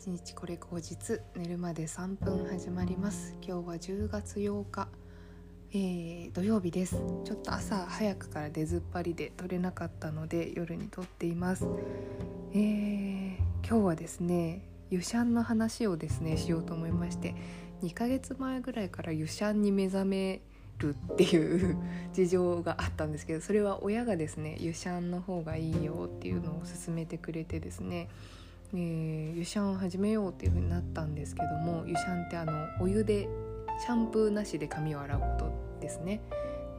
1日これ口実寝るまで3分始まります。今日は10月8日、えー、土曜日です。ちょっと朝早くから出ずっぱりで撮れなかったので夜に撮っています、えー、今日はですね湯シャンの話をですねしようと思いまして2ヶ月前ぐらいから湯シャンに目覚めるっていう 事情があったんですけどそれは親がですね湯シャンの方がいいよっていうのを勧めてくれてですねえー、湯シャンを始めようっていう風になったんですけども湯シャンってあのお湯でシャンプーなしで髪を洗うことですね。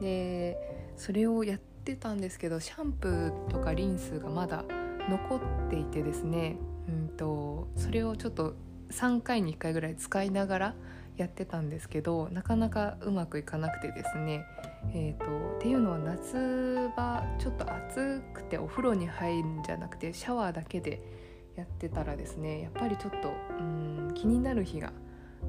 でそれをやってたんですけどシャンプーとかリンスがまだ残っていてですね、うんと、それをちょっと3回に1回ぐらい使いながらやってたんですけどなかなかうまくいかなくてですね、えー、とっていうのは夏場ちょっと暑くてお風呂に入るんじゃなくてシャワーだけでやってたらですねやっぱりちょっとうん気になる日が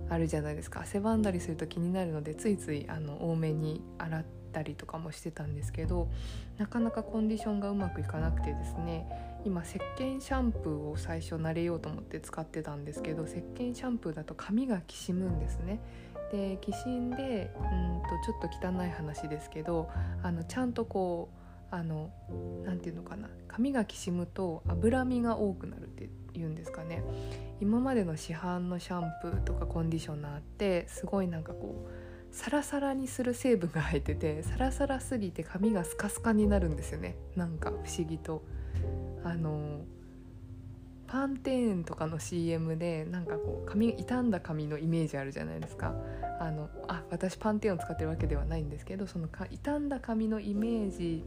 あるじゃないですか汗ばんだりすると気になるのでついついあの多めに洗ったりとかもしてたんですけどなかなかコンディションがうまくいかなくてですね今石鹸シャンプーを最初慣れようと思って使ってたんですけど石鹸シャンプーだと髪がきしむんですね。できしんでうんとちょっと汚い話ですけどあのちゃんとこうあの何て言うのかな。髪がきしむと脂身が多くなるって言うんですかね。今までの市販のシャンプーとかコンディショナーってすごいなんかこうサラサラにする成分が入っててサラサラすぎて髪がスカスカになるんですよね。なんか不思議と。あのパンテーンとかの CM でなんかこう髪傷んだ髪のイメージあるじゃないですか。あのあ私パンテーンを使ってるわけではないんですけどそのか傷んだ髪のイメージ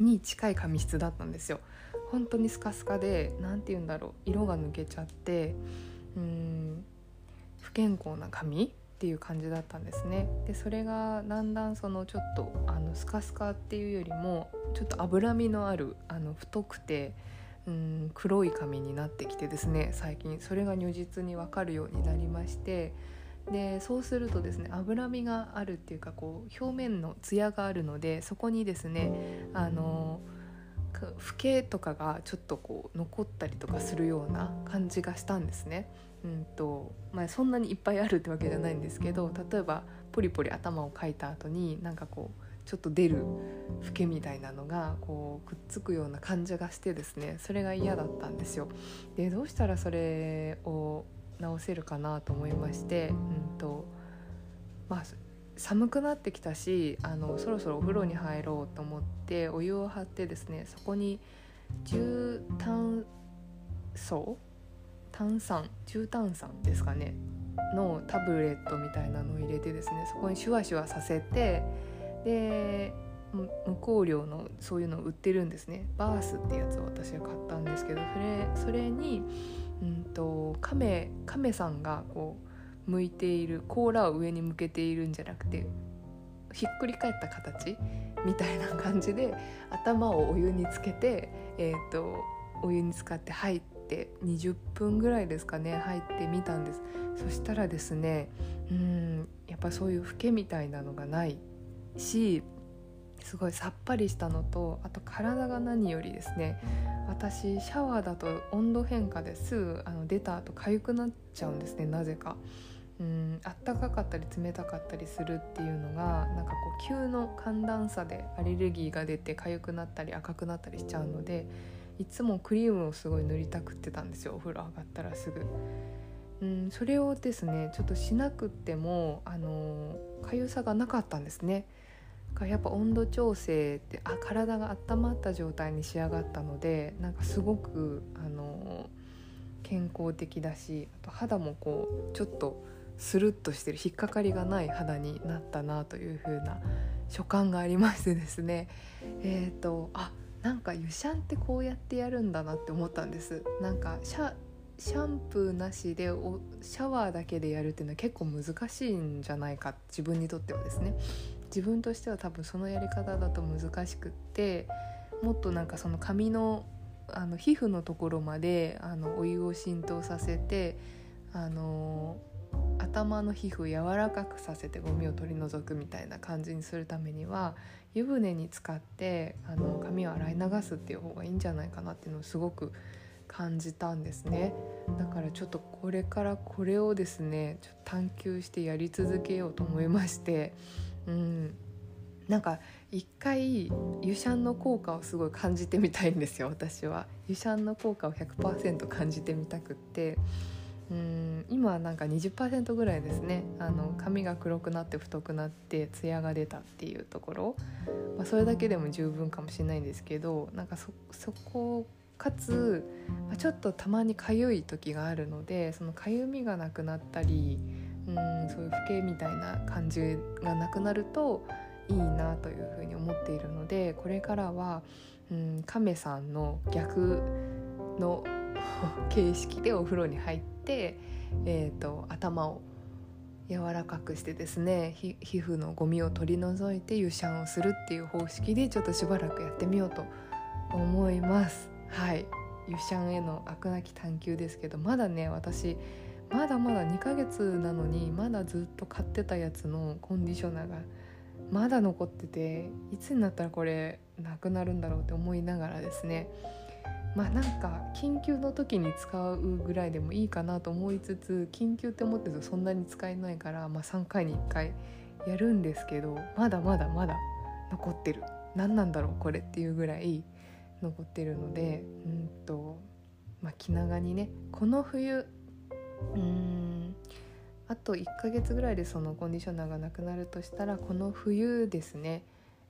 に近い髪質だったんですよ。本当にスカスカで何て言うんだろう色が抜けちゃってうん不健康な髪っていう感じだったんですね。でそれがだんだんそのちょっとあのスカスカっていうよりもちょっと脂身のあるあの太くてうん黒い髪になってきてですね最近。それが如実に分かるようになりましてでそうするとですね脂身があるっていうかこう表面のツヤがあるのでそこにですねあの老けとかがちょっとこう残ったりとかするような感じがしたんですね。うんとまあ、そんなにいっぱいあるってわけじゃないんですけど例えばポリポリ頭をかいた後になんかこうちょっと出る老けみたいなのがこうくっつくような感じがしてですねそれが嫌だったんですよ。でどうしたらそれを直せるかなと思いまして、うんとまあ、寒くなってきたしあのそろそろお風呂に入ろうと思ってお湯を張ってですねそこに重炭素炭酸重炭酸ですかねのタブレットみたいなのを入れてですねそこにシュワシュワさせてで無香料のそういうのを売ってるんですね。バースってやつを私は買ったんですけどそれそれにうんと亀亀さんがこう向いている甲羅を上に向けているんじゃなくてひっくり返った形みたいな感じで頭をお湯につけて、えーと、お湯に使って入って20分ぐらいですかね入ってみたんです。そしたらですねうんやっぱそういう老けみたいなのがないしすごいさっぱりしたのとあと体が何よりですね私シャワーだと温度変化ですぐあの出た後痒くなっちゃうんですねなぜか。うんあったかかったり冷たかったりするっていうのがなんかこう急の寒暖差でアレルギーが出て痒くなったり赤くなったりしちゃうのでいつもクリームをすごい塗りたくってたんですよお風呂上がったらすぐ。うん、それをですねちょっとしなくってもあの痒さがなかったんですね。やっぱ温度調整ってあ体が温まった状態に仕上がったのでなんかすごくあの健康的だしあと肌もこうちょっとスルッとしてる引っかかりがない肌になったなという風な所感がありましてですね。えっ、ー、とあなんか湯シャンってこうやってやるんだなって思ったんです。なんかシャシャンプーなしでおシャワーだけでやるっていうのは結構難しいんじゃないか自分にとってはですね。自分としては多分そのやり方だと難しくってもっとなんかその髪のあの皮膚のところまであのお湯を浸透させてあの頭の皮膚を柔らかくさせてゴミを取り除くみたいな感じにするためには湯船に浸かってあの髪を洗い流すっていう方がいいんじゃないかなっていうのをすごく感じたんですね。だからちょっとこれからこれをですねちょっと探求してやり続けようと思いましてうん。なんか一回ユシャンの効果をすごい感じてみたいんですよ私は。ユシャンの効果を100%感じてみたくって。うん今なんか20%ぐらいですね。あの髪が黒くなって太くなってツヤが出たっていうところ、まあ、それだけでも十分かもしれないんですけどなんかそそこかつ、まあ、ちょっとたまにかゆい時があるのでそのかゆみがなくなったりうんそういう老けみたいな感じがなくなるといいなというふうに思っているのでこれからは、うん、亀さんの逆の 形式でお風呂に入って、えーと、頭を柔らかくしてですね皮膚のゴミを取り除いて湯シャンをするっていう方式でちょっとしばらくやってみようと思います。はい。湯シャンへの飽くなき探求ですけどまだね私まだまだ2ヶ月なのにまだずっと買ってたやつのコンディショナーがまだ残ってていつになったらこれなくなるんだろうって思いながらですね。まあなんか緊急の時に使うぐらいでもいいかなと思いつつ緊急って思ってるとそんなに使えないから、まあ、3回に1回やるんですけどまだまだまだ残ってる。何なんだろうこれっていうぐらい残ってるのでうんと、まあ、気長にねこの冬うん。あと1ヶ月ぐらいでそのコンディショナーがなくなるとしたらこの冬ですね。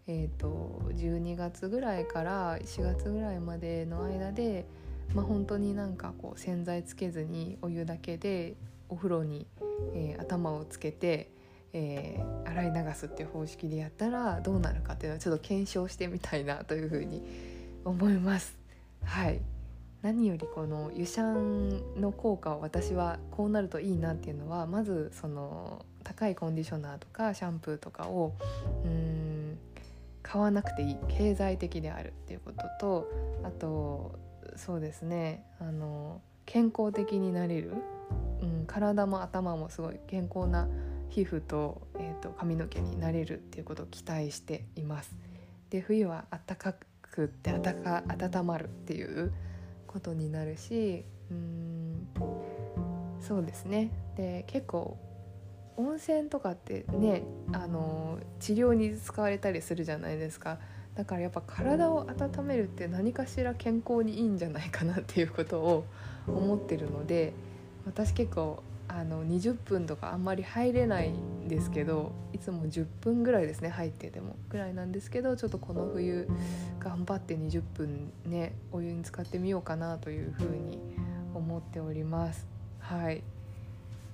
えーと、12月ぐらいから4月ぐらいまでの間で、まあ、本当になんかこう洗剤つけずにお湯だけでお風呂に、えー、頭をつけて、えー、洗い流すっていう方式でやったらどうなるかっていうのはちょっと検証してみたいなというふうに思います。はい。何よりこの湯シャンの効果を私はこうなるといいなっていうのはまずその高いコンディショナーとかシャンプーとかをうん買わなくていい経済的であるっていうこととあとそうですねあの健康的になれる、うん、体も頭もすごい健康な皮膚と,、えーと、髪の毛になれるっていうことを期待しています。で冬は暖かくって温まるっていうことになるしうんそうですね。で結構温泉とかってねあの治療に使われたりするじゃないですか。だからやっぱ体を温めるって何かしら健康にいいんじゃないかなっていうことを思ってるので私結構あの20分とかあんまり入れないですけどいつも10分ぐらいですね入っててもぐらいなんですけどちょっとこの冬頑張って20分ねお湯に浸かってみようかなというふうに思っております。はい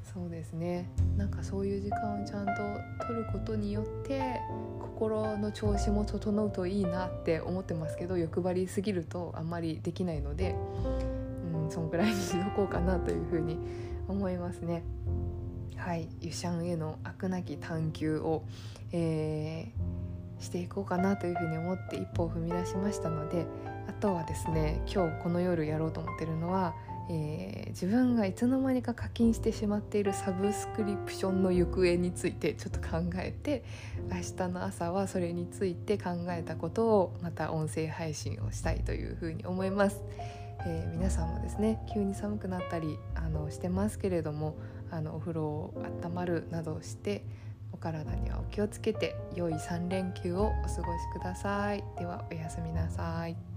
そうですねなんかそういう時間をちゃんと取ることによって心の調子も整うといいなって思ってますけど欲張りすぎるとあんまりできないのでうんそんくらいにしとこうかなというふうに思いますね。はいユシャンへの飽くなき探求を、えー、していこうかなというふうに思って一歩を踏み出しましたのであとはですね今日この夜やろうと思ってるのはえー、自分がいつの間にか課金してしまっているサブスクリプションの行方についてちょっと考えて明日の朝はそれについて考えたことをまた音声配信をしたいというふうに思います。えー、皆さんもですね急に寒くなったりあのしてますけれどもあのお風呂を温まるなどしてお体にはお気をつけて良い3連休をお過ごしください。ではおやすみなさい。